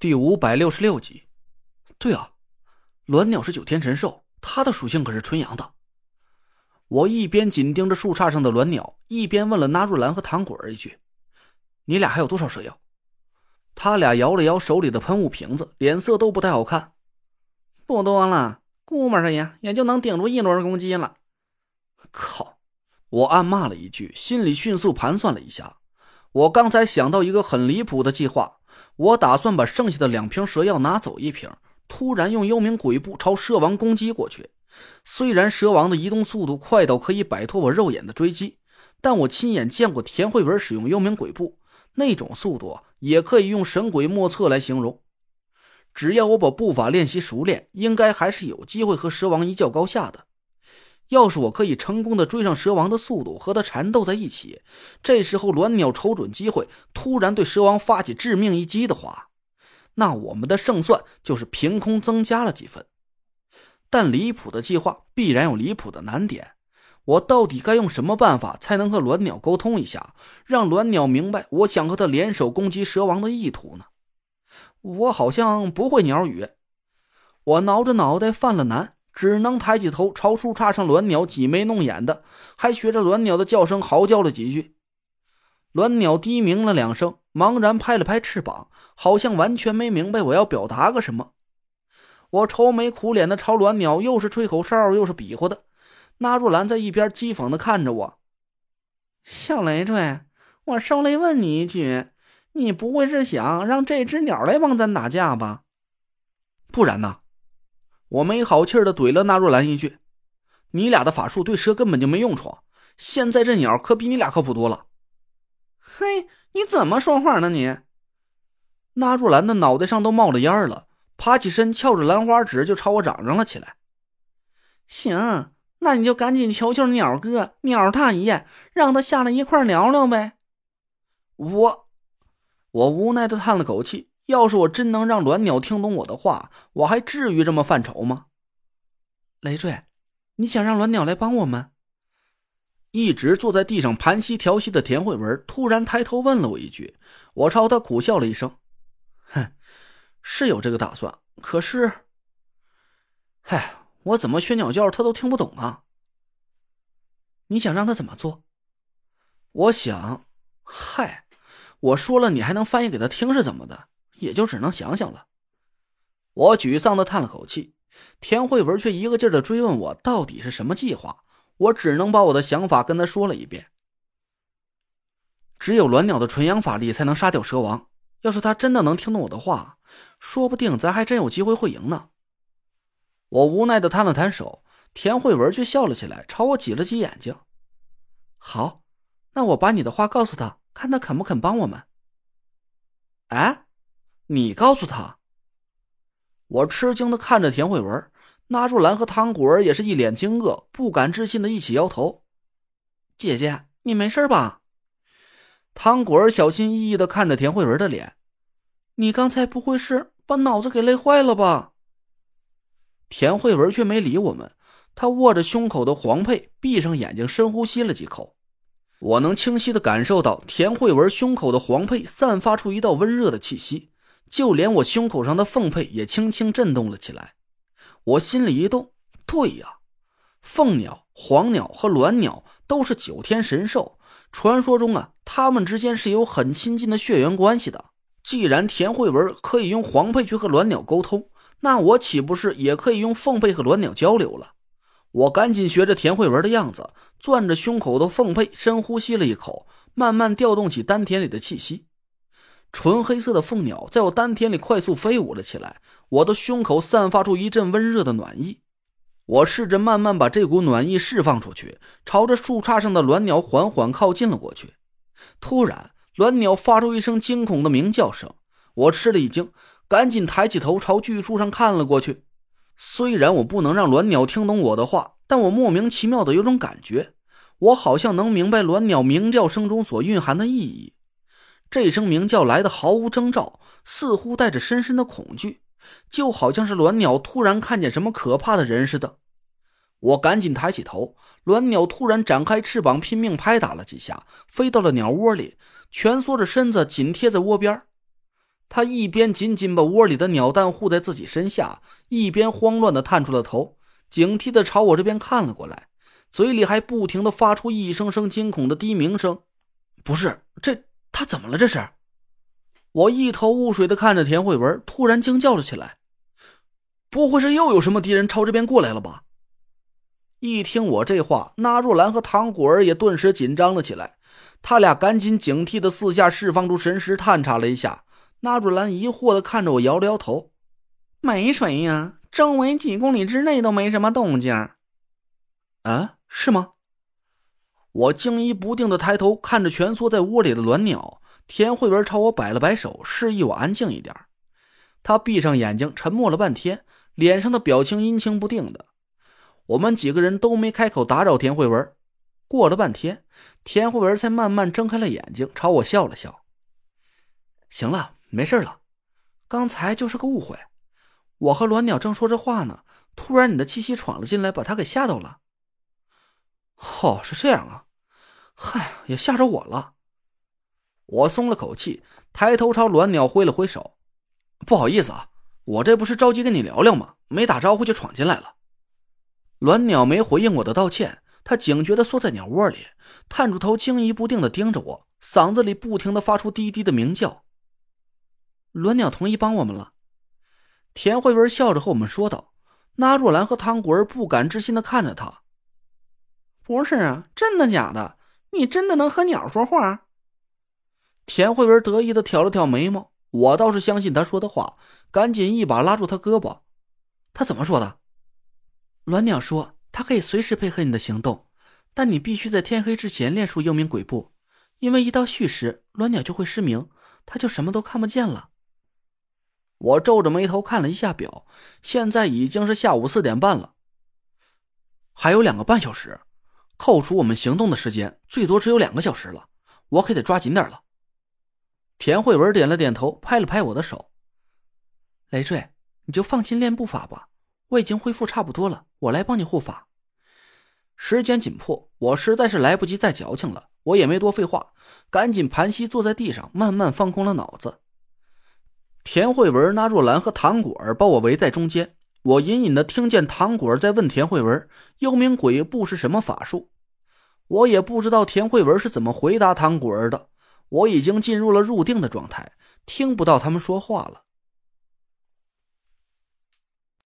第五百六十六集，对啊，鸾鸟是九天神兽，它的属性可是纯阳的。我一边紧盯着树杈上的鸾鸟，一边问了纳若兰和唐果儿一句：“你俩还有多少蛇药？”他俩摇了摇手里的喷雾瓶子，脸色都不太好看。不多了，估摸着呀，也就能顶住一轮攻击了。靠！我暗骂了一句，心里迅速盘算了一下，我刚才想到一个很离谱的计划。我打算把剩下的两瓶蛇药拿走一瓶，突然用幽冥鬼步朝蛇王攻击过去。虽然蛇王的移动速度快到可以摆脱我肉眼的追击，但我亲眼见过田慧文使用幽冥鬼步，那种速度也可以用神鬼莫测来形容。只要我把步法练习熟练，应该还是有机会和蛇王一较高下的。要是我可以成功的追上蛇王的速度，和他缠斗在一起，这时候鸾鸟瞅准机会，突然对蛇王发起致命一击的话，那我们的胜算就是凭空增加了几分。但离谱的计划必然有离谱的难点，我到底该用什么办法才能和鸾鸟沟通一下，让鸾鸟明白我想和他联手攻击蛇王的意图呢？我好像不会鸟语，我挠着脑袋犯了难。只能抬起头朝树杈上鸾鸟挤眉弄眼的，还学着鸾鸟的叫声嚎叫了几句。鸾鸟低鸣了两声，茫然拍了拍翅膀，好像完全没明白我要表达个什么。我愁眉苦脸的朝鸾鸟又是吹口哨又是比划的。纳若兰在一边讥讽的看着我：“小累赘，我受累问你一句，你不会是想让这只鸟来帮咱打架吧？不然呢？”我没好气的怼了纳若兰一句：“你俩的法术对蛇根本就没用处，现在这鸟可比你俩靠谱多了。”嘿，你怎么说话呢你？纳若兰的脑袋上都冒了烟了，爬起身翘着兰花指就朝我嚷嚷了起来：“行，那你就赶紧求求鸟哥、鸟大爷，让他下来一块聊聊呗。”我，我无奈的叹了口气。要是我真能让鸾鸟听懂我的话，我还至于这么犯愁吗？累赘，你想让鸾鸟来帮我们？一直坐在地上盘膝调息的田慧文突然抬头问了我一句，我朝他苦笑了一声：“哼，是有这个打算，可是……嗨，我怎么学鸟叫他都听不懂啊？你想让他怎么做？我想，嗨，我说了，你还能翻译给他听是怎么的？”也就只能想想了。我沮丧的叹了口气，田慧文却一个劲儿的追问我到底是什么计划。我只能把我的想法跟他说了一遍。只有鸾鸟的纯阳法力才能杀掉蛇王。要是他真的能听懂我的话，说不定咱还真有机会会赢呢。我无奈的摊了摊手，田慧文却笑了起来，朝我挤了挤眼睛。好，那我把你的话告诉他，看他肯不肯帮我们。哎。你告诉他。我吃惊的看着田慧文，纳若兰和唐果儿也是一脸惊愕，不敢置信的一起摇头。姐姐，你没事吧？唐果儿小心翼翼的看着田慧文的脸，你刚才不会是把脑子给累坏了吧？田慧文却没理我们，他握着胸口的黄佩，闭上眼睛，深呼吸了几口。我能清晰的感受到田慧文胸口的黄佩散发出一道温热的气息。就连我胸口上的凤佩也轻轻震动了起来，我心里一动，对呀，凤鸟、黄鸟和鸾鸟都是九天神兽，传说中啊，它们之间是有很亲近的血缘关系的。既然田慧文可以用黄佩去和鸾鸟沟通，那我岂不是也可以用凤佩和鸾鸟交流了？我赶紧学着田慧文的样子，攥着胸口的凤佩，深呼吸了一口，慢慢调动起丹田里的气息。纯黑色的凤鸟在我丹田里快速飞舞了起来，我的胸口散发出一阵温热的暖意。我试着慢慢把这股暖意释放出去，朝着树杈上的鸾鸟缓缓靠近了过去。突然，鸾鸟发出一声惊恐的鸣叫声，我吃了一惊，赶紧抬起头朝巨树上看了过去。虽然我不能让鸾鸟听懂我的话，但我莫名其妙的有种感觉，我好像能明白鸾鸟鸣叫声中所蕴含的意义。这声鸣叫来的毫无征兆，似乎带着深深的恐惧，就好像是鸾鸟突然看见什么可怕的人似的。我赶紧抬起头，鸾鸟突然展开翅膀，拼命拍打了几下，飞到了鸟窝里，蜷缩着身子紧贴在窝边。他一边紧紧把窝里的鸟蛋护在自己身下，一边慌乱的探出了头，警惕的朝我这边看了过来，嘴里还不停的发出一声声惊恐的低鸣声。不是，这他怎么了？这是？我一头雾水的看着田慧文，突然惊叫了起来：“不会是又有什么敌人朝这边过来了吧？”一听我这话，那若兰和唐果儿也顿时紧张了起来，他俩赶紧警惕的四下释放出神识探查了一下。那若兰疑惑的看着我，摇了摇头：“没谁呀，周围几公里之内都没什么动静。”啊，是吗？我惊疑不定的抬头看着蜷缩在窝里的卵鸟。田慧文朝我摆了摆手，示意我安静一点。他闭上眼睛，沉默了半天，脸上的表情阴晴不定的。我们几个人都没开口打扰田慧文。过了半天，田慧文才慢慢睁开了眼睛，朝我笑了笑：“行了，没事了，刚才就是个误会。我和卵鸟正说着话呢，突然你的气息闯了进来，把他给吓到了。”“哦，是这样啊，嗨，也吓着我了。”我松了口气，抬头朝卵鸟挥了挥手：“不好意思啊，我这不是着急跟你聊聊吗？没打招呼就闯进来了。”卵鸟没回应我的道歉，它警觉的缩在鸟窝里，探出头，惊疑不定的盯着我，嗓子里不停的发出低低的鸣叫。卵鸟同意帮我们了，田慧文笑着和我们说道。那若兰和汤果儿不敢置信的看着他：“不是啊，真的假的？你真的能和鸟说话？”田慧文得意的挑了挑眉毛，我倒是相信他说的话，赶紧一把拉住他胳膊。他怎么说的？鸾鸟说他可以随时配合你的行动，但你必须在天黑之前练出幽冥鬼步，因为一到戌时，鸾鸟就会失明，他就什么都看不见了。我皱着眉头看了一下表，现在已经是下午四点半了，还有两个半小时，扣除我们行动的时间，最多只有两个小时了，我可得抓紧点了。田慧文点了点头，拍了拍我的手：“累赘，你就放心练步法吧，我已经恢复差不多了，我来帮你护法。”时间紧迫，我实在是来不及再矫情了，我也没多废话，赶紧盘膝坐在地上，慢慢放空了脑子。田慧文、那若兰和糖果儿把我围在中间，我隐隐的听见唐果儿在问田慧文：“幽冥鬼步是什么法术？”我也不知道田慧文是怎么回答唐果儿的。我已经进入了入定的状态，听不到他们说话了。